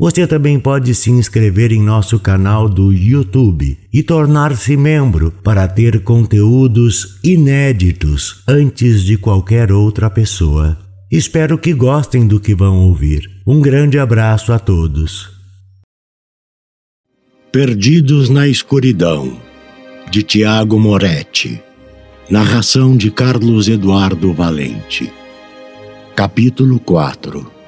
Você também pode se inscrever em nosso canal do YouTube e tornar-se membro para ter conteúdos inéditos antes de qualquer outra pessoa. Espero que gostem do que vão ouvir. Um grande abraço a todos. Perdidos na Escuridão, de Tiago Moretti. Narração de Carlos Eduardo Valente. Capítulo 4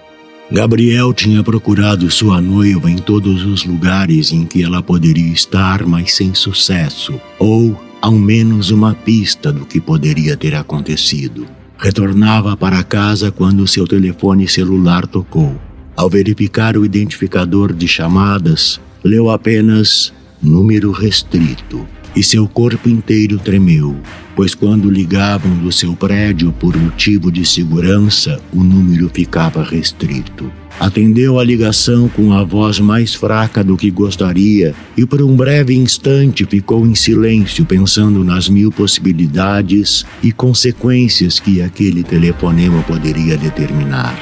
Gabriel tinha procurado sua noiva em todos os lugares em que ela poderia estar, mas sem sucesso, ou ao menos uma pista do que poderia ter acontecido. Retornava para casa quando seu telefone celular tocou. Ao verificar o identificador de chamadas, leu apenas número restrito e seu corpo inteiro tremeu, pois quando ligavam do seu prédio por motivo de segurança, o número ficava restrito. Atendeu a ligação com a voz mais fraca do que gostaria e por um breve instante ficou em silêncio pensando nas mil possibilidades e consequências que aquele telefonema poderia determinar.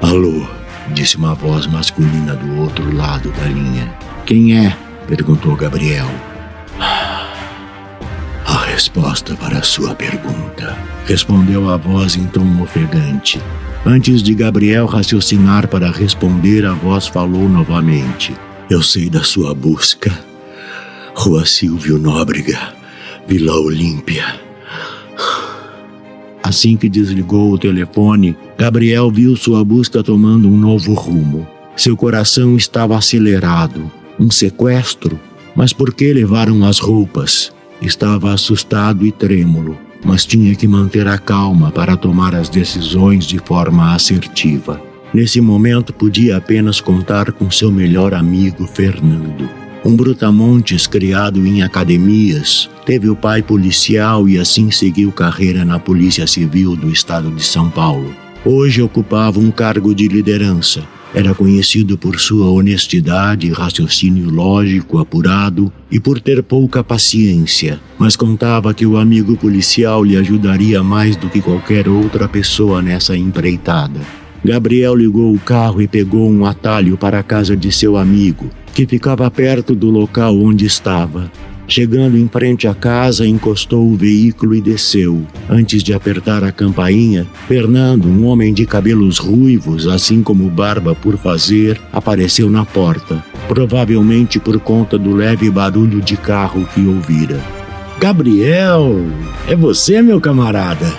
Alô, disse uma voz masculina do outro lado da linha. Quem é? perguntou Gabriel resposta para sua pergunta, respondeu a voz em tom ofegante. Antes de Gabriel raciocinar para responder, a voz falou novamente. Eu sei da sua busca. Rua Silvio Nóbrega, Vila Olímpia. Assim que desligou o telefone, Gabriel viu sua busca tomando um novo rumo. Seu coração estava acelerado. Um sequestro? Mas por que levaram as roupas? Estava assustado e trêmulo, mas tinha que manter a calma para tomar as decisões de forma assertiva. Nesse momento, podia apenas contar com seu melhor amigo, Fernando. Um brutamontes criado em academias, teve o pai policial e assim seguiu carreira na Polícia Civil do estado de São Paulo. Hoje ocupava um cargo de liderança, era conhecido por sua honestidade, raciocínio lógico, apurado e por ter pouca paciência, mas contava que o amigo policial lhe ajudaria mais do que qualquer outra pessoa nessa empreitada. Gabriel ligou o carro e pegou um atalho para a casa de seu amigo, que ficava perto do local onde estava. Chegando em frente à casa, encostou o veículo e desceu. Antes de apertar a campainha, Fernando, um homem de cabelos ruivos, assim como barba por fazer, apareceu na porta, provavelmente por conta do leve barulho de carro que ouvira. Gabriel, é você, meu camarada?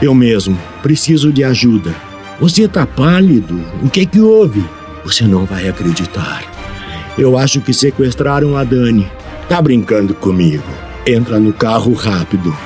Eu mesmo, preciso de ajuda. Você tá pálido. O que que houve? Você não vai acreditar. Eu acho que sequestraram a Dani. Tá brincando comigo? Entra no carro rápido.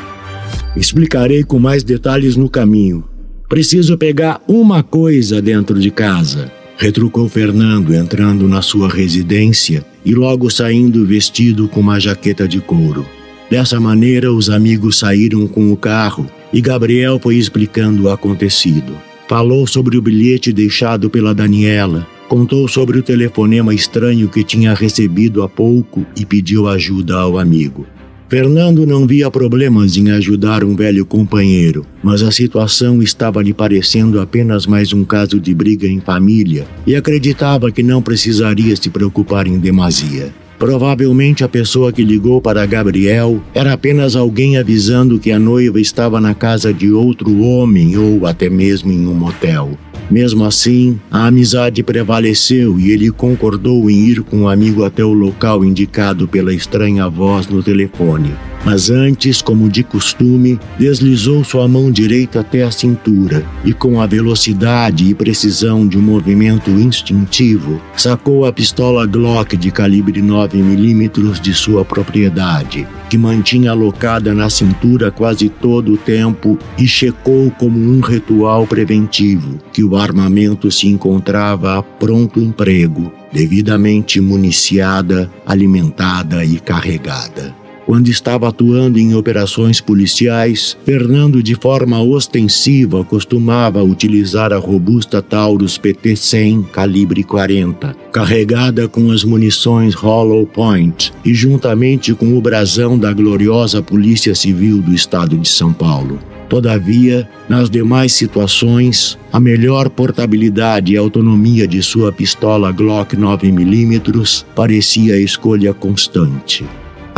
Explicarei com mais detalhes no caminho. Preciso pegar uma coisa dentro de casa. Retrucou Fernando, entrando na sua residência e logo saindo vestido com uma jaqueta de couro. Dessa maneira, os amigos saíram com o carro e Gabriel foi explicando o acontecido. Falou sobre o bilhete deixado pela Daniela, Contou sobre o telefonema estranho que tinha recebido há pouco e pediu ajuda ao amigo. Fernando não via problemas em ajudar um velho companheiro, mas a situação estava lhe parecendo apenas mais um caso de briga em família e acreditava que não precisaria se preocupar em demasia. Provavelmente a pessoa que ligou para Gabriel era apenas alguém avisando que a noiva estava na casa de outro homem ou até mesmo em um motel. Mesmo assim, a amizade prevaleceu e ele concordou em ir com o um amigo até o local indicado pela estranha voz no telefone. Mas antes, como de costume, deslizou sua mão direita até a cintura e, com a velocidade e precisão de um movimento instintivo, sacou a pistola Glock de calibre 9mm de sua propriedade, que mantinha alocada na cintura quase todo o tempo e checou como um ritual preventivo que o armamento se encontrava a pronto emprego, devidamente municiada, alimentada e carregada. Quando estava atuando em operações policiais, Fernando, de forma ostensiva, costumava utilizar a robusta Taurus PT-100 calibre 40, carregada com as munições Hollow Point e juntamente com o brasão da gloriosa Polícia Civil do Estado de São Paulo. Todavia, nas demais situações, a melhor portabilidade e autonomia de sua pistola Glock 9mm parecia a escolha constante.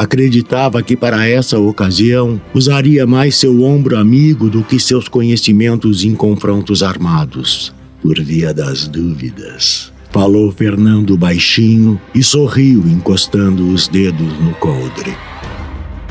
Acreditava que para essa ocasião usaria mais seu ombro amigo do que seus conhecimentos em confrontos armados. Por via das dúvidas, falou Fernando baixinho e sorriu encostando os dedos no coldre.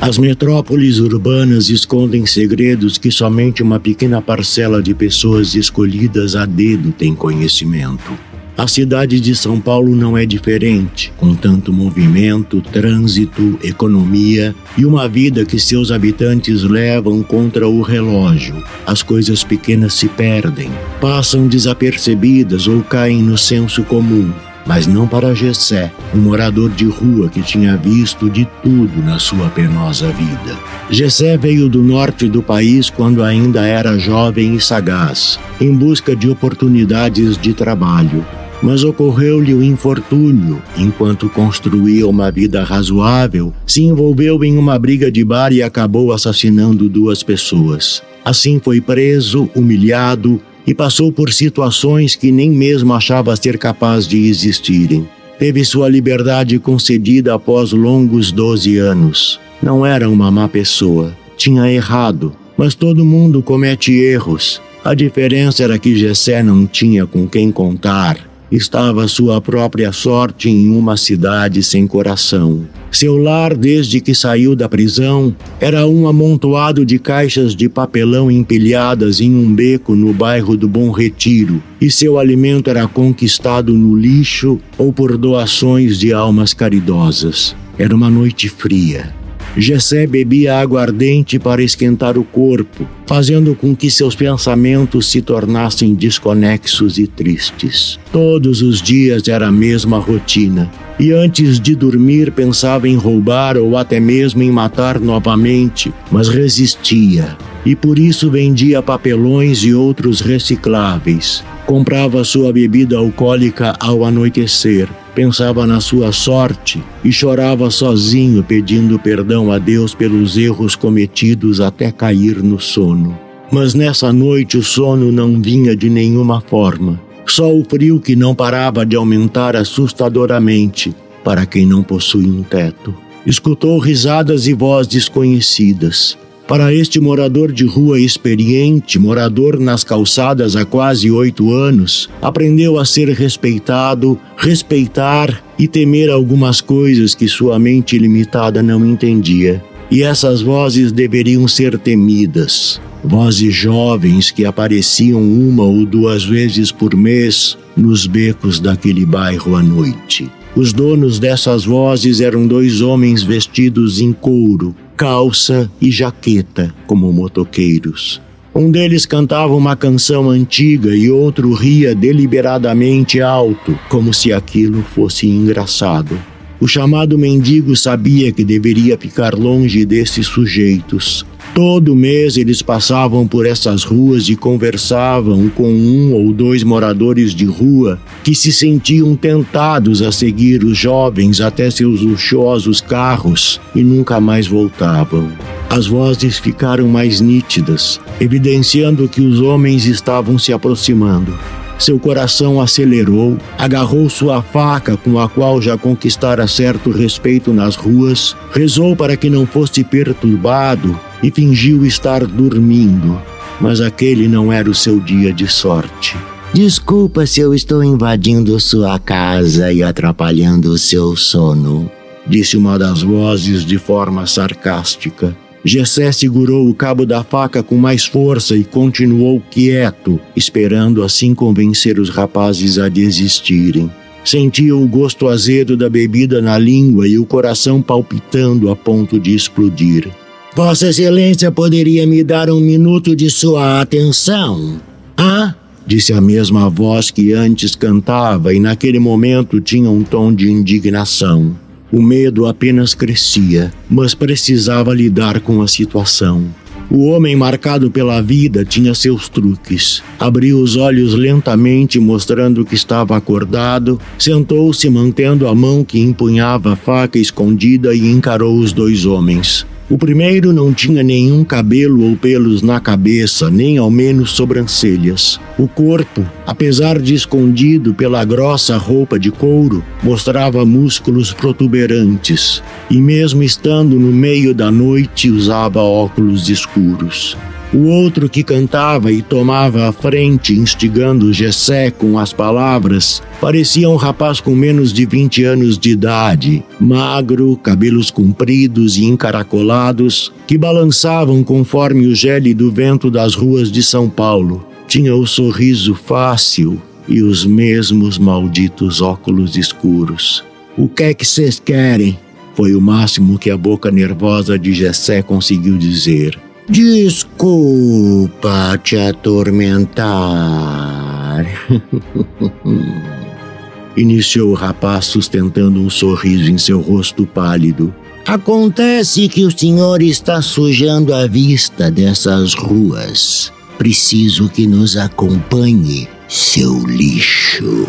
As metrópoles urbanas escondem segredos que somente uma pequena parcela de pessoas escolhidas a dedo tem conhecimento. A cidade de São Paulo não é diferente, com tanto movimento, trânsito, economia e uma vida que seus habitantes levam contra o relógio. As coisas pequenas se perdem, passam desapercebidas ou caem no senso comum. Mas não para Gessé, um morador de rua que tinha visto de tudo na sua penosa vida. Gessé veio do norte do país quando ainda era jovem e sagaz, em busca de oportunidades de trabalho mas ocorreu-lhe o infortúnio. Enquanto construía uma vida razoável, se envolveu em uma briga de bar e acabou assassinando duas pessoas. Assim foi preso, humilhado e passou por situações que nem mesmo achava ser capaz de existirem. Teve sua liberdade concedida após longos 12 anos. Não era uma má pessoa, tinha errado, mas todo mundo comete erros. A diferença era que Gessé não tinha com quem contar estava sua própria sorte em uma cidade sem coração. Seu lar, desde que saiu da prisão, era um amontoado de caixas de papelão empilhadas em um beco no bairro do Bom Retiro, e seu alimento era conquistado no lixo ou por doações de almas caridosas. Era uma noite fria. Jessé bebia aguardente para esquentar o corpo, fazendo com que seus pensamentos se tornassem desconexos e tristes. Todos os dias era a mesma rotina, e antes de dormir pensava em roubar ou até mesmo em matar novamente, mas resistia, e por isso vendia papelões e outros recicláveis. Comprava sua bebida alcoólica ao anoitecer, pensava na sua sorte e chorava sozinho pedindo perdão a Deus pelos erros cometidos até cair no sono. Mas nessa noite o sono não vinha de nenhuma forma. Só o frio que não parava de aumentar assustadoramente para quem não possui um teto. Escutou risadas e vozes desconhecidas. Para este morador de rua experiente, morador nas calçadas há quase oito anos, aprendeu a ser respeitado, respeitar e temer algumas coisas que sua mente limitada não entendia. E essas vozes deveriam ser temidas. Vozes jovens que apareciam uma ou duas vezes por mês nos becos daquele bairro à noite. Os donos dessas vozes eram dois homens vestidos em couro, calça e jaqueta, como motoqueiros. Um deles cantava uma canção antiga e outro ria deliberadamente alto, como se aquilo fosse engraçado. O chamado mendigo sabia que deveria ficar longe desses sujeitos, Todo mês eles passavam por essas ruas e conversavam com um ou dois moradores de rua que se sentiam tentados a seguir os jovens até seus luxuosos carros e nunca mais voltavam. As vozes ficaram mais nítidas, evidenciando que os homens estavam se aproximando. Seu coração acelerou, agarrou sua faca com a qual já conquistara certo respeito nas ruas, rezou para que não fosse perturbado e fingiu estar dormindo. Mas aquele não era o seu dia de sorte. Desculpa se eu estou invadindo sua casa e atrapalhando o seu sono, disse uma das vozes de forma sarcástica. Gessé segurou o cabo da faca com mais força e continuou quieto, esperando assim convencer os rapazes a desistirem. Sentia o gosto azedo da bebida na língua e o coração palpitando a ponto de explodir. Vossa Excelência poderia me dar um minuto de sua atenção? Ah? Disse a mesma voz que antes cantava e naquele momento tinha um tom de indignação. O medo apenas crescia, mas precisava lidar com a situação. O homem marcado pela vida tinha seus truques. Abriu os olhos lentamente, mostrando que estava acordado, sentou-se mantendo a mão que empunhava a faca escondida e encarou os dois homens. O primeiro não tinha nenhum cabelo ou pelos na cabeça, nem ao menos sobrancelhas. O corpo, apesar de escondido pela grossa roupa de couro, mostrava músculos protuberantes, e mesmo estando no meio da noite usava óculos escuros. O outro que cantava e tomava a frente, instigando Gessé com as palavras, parecia um rapaz com menos de 20 anos de idade, magro, cabelos compridos e encaracolados, que balançavam conforme o gélido vento das ruas de São Paulo. Tinha o sorriso fácil e os mesmos malditos óculos escuros. O que é que vocês querem? Foi o máximo que a boca nervosa de Gessé conseguiu dizer. Desculpa te atormentar. Iniciou o rapaz sustentando um sorriso em seu rosto pálido. Acontece que o senhor está sujando a vista dessas ruas. Preciso que nos acompanhe, seu lixo.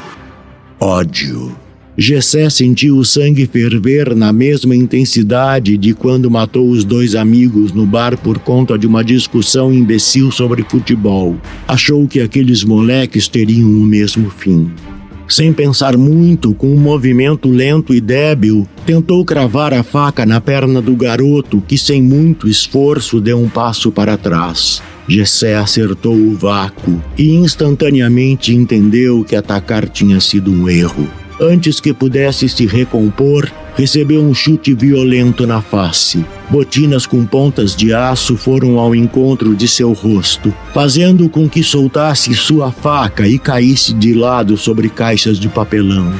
Ódio Gessé sentiu o sangue ferver na mesma intensidade de quando matou os dois amigos no bar por conta de uma discussão imbecil sobre futebol. Achou que aqueles moleques teriam o mesmo fim. Sem pensar muito, com um movimento lento e débil, tentou cravar a faca na perna do garoto, que sem muito esforço deu um passo para trás. Gessé acertou o vácuo e instantaneamente entendeu que atacar tinha sido um erro. Antes que pudesse se recompor, recebeu um chute violento na face. Botinas com pontas de aço foram ao encontro de seu rosto, fazendo com que soltasse sua faca e caísse de lado sobre caixas de papelão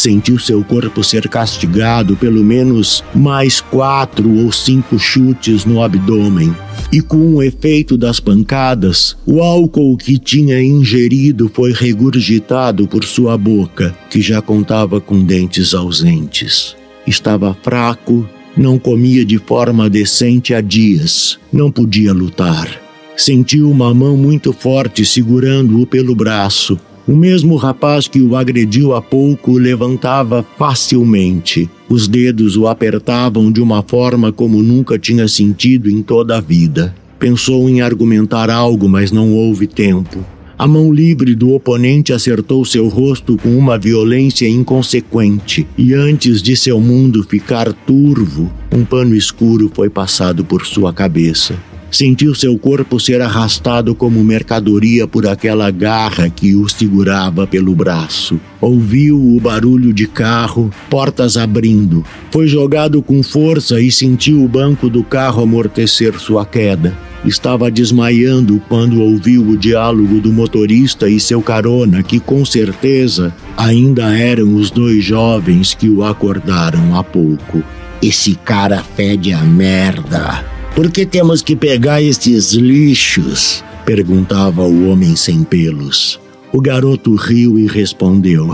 sentiu seu corpo ser castigado pelo menos mais quatro ou cinco chutes no abdômen. E com o efeito das pancadas, o álcool que tinha ingerido foi regurgitado por sua boca, que já contava com dentes ausentes. Estava fraco, não comia de forma decente há dias, não podia lutar. Sentiu uma mão muito forte segurando-o pelo braço o mesmo rapaz que o agrediu há pouco levantava facilmente. Os dedos o apertavam de uma forma como nunca tinha sentido em toda a vida. Pensou em argumentar algo, mas não houve tempo. A mão livre do oponente acertou seu rosto com uma violência inconsequente, e antes de seu mundo ficar turvo, um pano escuro foi passado por sua cabeça. Sentiu seu corpo ser arrastado como mercadoria por aquela garra que o segurava pelo braço. Ouviu o barulho de carro, portas abrindo. Foi jogado com força e sentiu o banco do carro amortecer sua queda. Estava desmaiando quando ouviu o diálogo do motorista e seu carona, que com certeza ainda eram os dois jovens que o acordaram há pouco. Esse cara fede a merda. Por que temos que pegar estes lixos? perguntava o homem sem pelos. O garoto riu e respondeu: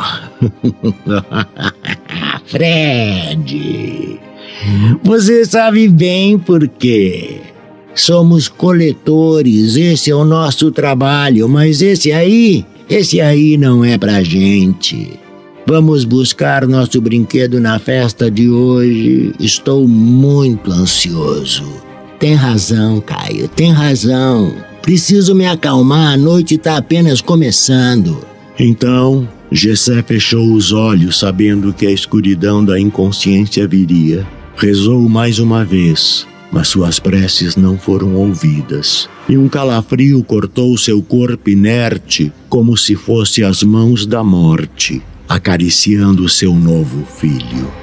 Fred, você sabe bem por quê. Somos coletores, esse é o nosso trabalho, mas esse aí, esse aí não é pra gente. Vamos buscar nosso brinquedo na festa de hoje. Estou muito ansioso. Tem razão, Caio, tem razão. Preciso me acalmar, a noite está apenas começando. Então, Gessé fechou os olhos, sabendo que a escuridão da inconsciência viria. Rezou mais uma vez, mas suas preces não foram ouvidas. E um calafrio cortou seu corpo inerte, como se fosse as mãos da morte, acariciando seu novo filho.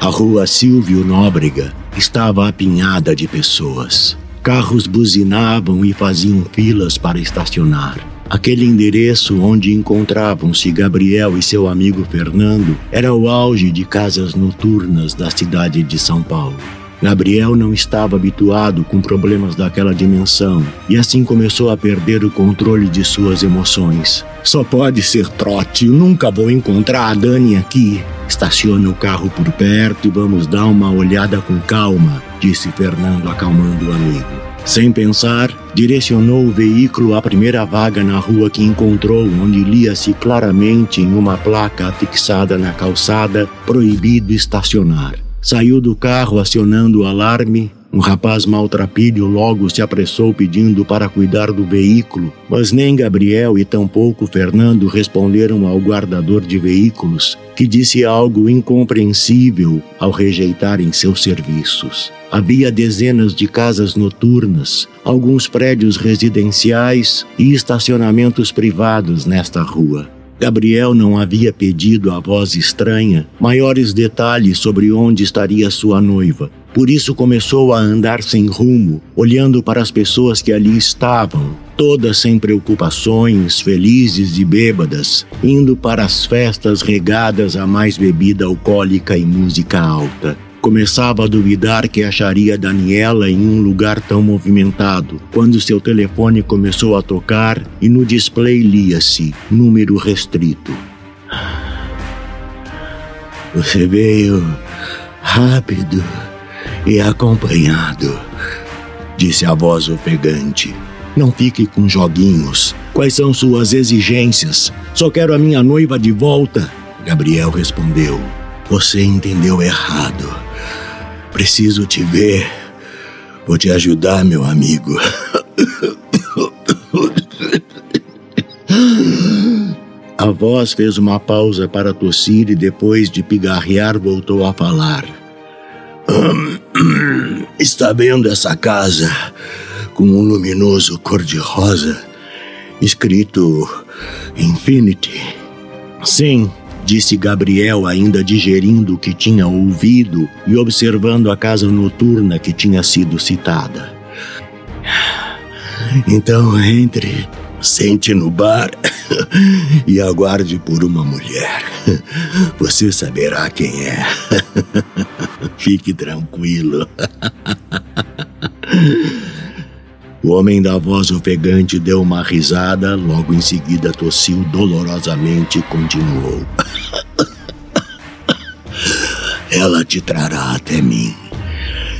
A rua Silvio Nóbrega estava apinhada de pessoas. Carros buzinavam e faziam filas para estacionar. Aquele endereço onde encontravam-se Gabriel e seu amigo Fernando era o auge de casas noturnas da cidade de São Paulo. Gabriel não estava habituado com problemas daquela dimensão e assim começou a perder o controle de suas emoções. Só pode ser trote, eu nunca vou encontrar a Dani aqui. Estaciona o carro por perto e vamos dar uma olhada com calma, disse Fernando, acalmando o amigo. Sem pensar, direcionou o veículo à primeira vaga na rua que encontrou, onde lia-se claramente em uma placa fixada na calçada: proibido estacionar. Saiu do carro acionando o alarme. Um rapaz maltrapilho logo se apressou pedindo para cuidar do veículo, mas nem Gabriel e tampouco Fernando responderam ao guardador de veículos, que disse algo incompreensível ao rejeitarem seus serviços. Havia dezenas de casas noturnas, alguns prédios residenciais e estacionamentos privados nesta rua. Gabriel não havia pedido à voz estranha maiores detalhes sobre onde estaria sua noiva. Por isso começou a andar sem rumo, olhando para as pessoas que ali estavam, todas sem preocupações, felizes e bêbadas, indo para as festas regadas a mais bebida alcoólica e música alta. Começava a duvidar que acharia Daniela em um lugar tão movimentado, quando seu telefone começou a tocar e no display lia-se número restrito. Você veio rápido e acompanhado, disse a voz ofegante. Não fique com joguinhos. Quais são suas exigências? Só quero a minha noiva de volta. Gabriel respondeu. Você entendeu errado. Preciso te ver. Vou te ajudar, meu amigo. A voz fez uma pausa para tossir e depois de pigarrear voltou a falar. Está vendo essa casa com um luminoso cor-de-rosa escrito Infinity? Sim, disse Gabriel, ainda digerindo o que tinha ouvido e observando a casa noturna que tinha sido citada. Então entre, sente no bar e aguarde por uma mulher. Você saberá quem é. Fique tranquilo. O homem da voz ofegante deu uma risada, logo em seguida tossiu dolorosamente e continuou. Ela te trará até mim.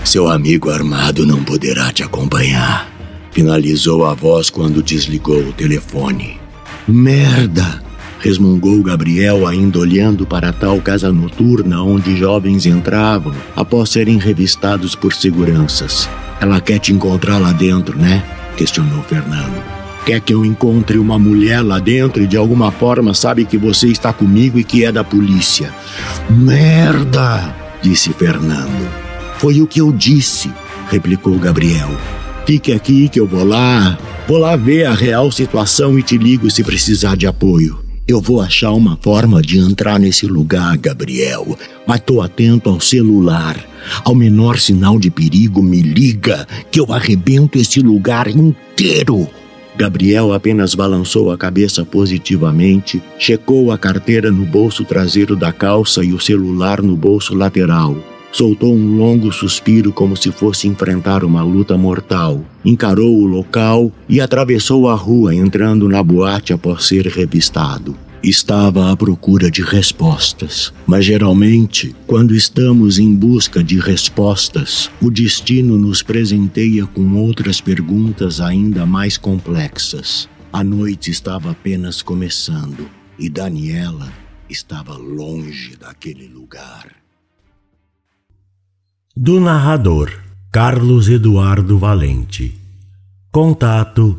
Seu amigo armado não poderá te acompanhar. Finalizou a voz quando desligou o telefone. Merda! resmungou Gabriel, ainda olhando para tal casa noturna onde jovens entravam após serem revistados por seguranças. Ela quer te encontrar lá dentro, né? questionou Fernando. Quer que eu encontre uma mulher lá dentro e de alguma forma sabe que você está comigo e que é da polícia? Merda! disse Fernando. Foi o que eu disse, replicou Gabriel. Fique aqui que eu vou lá. Vou lá ver a real situação e te ligo se precisar de apoio. Eu vou achar uma forma de entrar nesse lugar, Gabriel. Mas tô atento ao celular. Ao menor sinal de perigo, me liga, que eu arrebento esse lugar inteiro. Gabriel apenas balançou a cabeça positivamente, checou a carteira no bolso traseiro da calça e o celular no bolso lateral. Soltou um longo suspiro como se fosse enfrentar uma luta mortal. Encarou o local e atravessou a rua, entrando na boate após ser revistado. Estava à procura de respostas, mas geralmente, quando estamos em busca de respostas, o destino nos presenteia com outras perguntas ainda mais complexas. A noite estava apenas começando e Daniela estava longe daquele lugar do narrador Carlos Eduardo Valente. Contato